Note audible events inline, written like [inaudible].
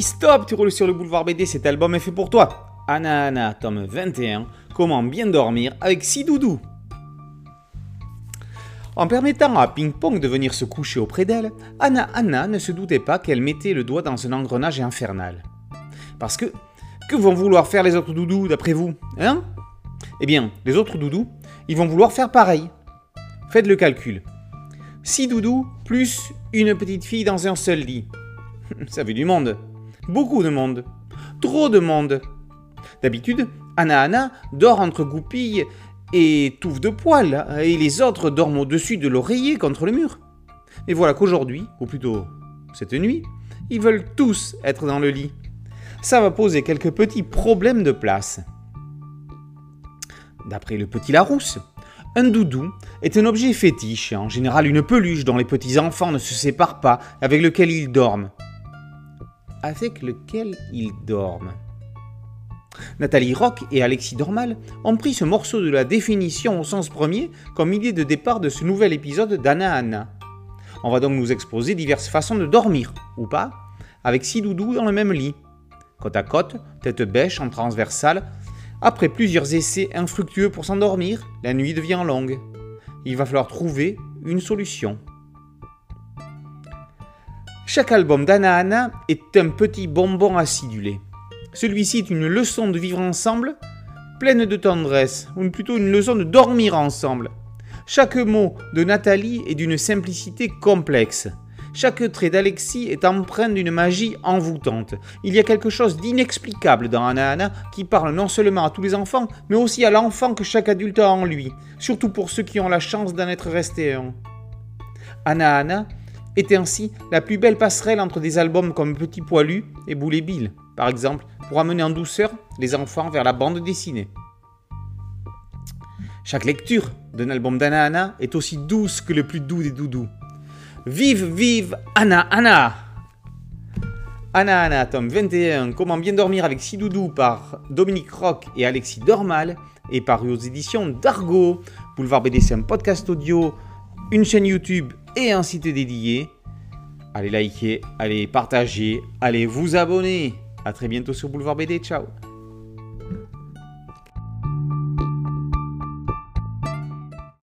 Stop, tu roules sur le boulevard BD, cet album est fait pour toi. Anna Anna, tome 21, Comment bien dormir avec 6 doudous. En permettant à Ping Pong de venir se coucher auprès d'elle, Anna Anna ne se doutait pas qu'elle mettait le doigt dans un engrenage infernal. Parce que, que vont vouloir faire les autres doudous d'après vous Hein? Eh bien, les autres doudous, ils vont vouloir faire pareil. Faites le calcul. 6 doudous plus une petite fille dans un seul lit. [laughs] Ça fait du monde. Beaucoup de monde. Trop de monde. D'habitude, Anna Anna dort entre goupilles et touffes de poils, et les autres dorment au-dessus de l'oreiller contre le mur. Mais voilà qu'aujourd'hui, ou plutôt cette nuit, ils veulent tous être dans le lit. Ça va poser quelques petits problèmes de place. D'après le petit Larousse, un doudou est un objet fétiche, en général une peluche dont les petits enfants ne se séparent pas, avec lequel ils dorment avec lequel ils dorment. Nathalie Rock et Alexis Dormal ont pris ce morceau de la définition au sens premier comme idée de départ de ce nouvel épisode d'Anna Anna. On va donc nous exposer diverses façons de dormir, ou pas, avec six doudous dans le même lit. Côte à côte, tête bêche en transversale. Après plusieurs essais infructueux pour s'endormir, la nuit devient longue. Il va falloir trouver une solution. Chaque album d'Anna Anna est un petit bonbon acidulé. Celui-ci est une leçon de vivre ensemble, pleine de tendresse, ou plutôt une leçon de dormir ensemble. Chaque mot de Nathalie est d'une simplicité complexe. Chaque trait d'Alexis est empreint d'une magie envoûtante. Il y a quelque chose d'inexplicable dans Anna Anna qui parle non seulement à tous les enfants, mais aussi à l'enfant que chaque adulte a en lui, surtout pour ceux qui ont la chance d'en être restés un. Anna Anna est ainsi la plus belle passerelle entre des albums comme Petit Poilu et Boulet Bill, par exemple, pour amener en douceur les enfants vers la bande dessinée. Chaque lecture d'un album d'Anna Anna est aussi douce que le plus doux des doudous. Vive, vive Anna Anna Anna Anna, tome 21, Comment bien dormir avec six doudous par Dominique Roch et Alexis Dormal, est paru aux éditions d'Argo. Boulevard BD, c'est un podcast audio, une chaîne YouTube et un site dédié. Allez liker, allez partager, allez vous abonner. A très bientôt sur Boulevard BD. Ciao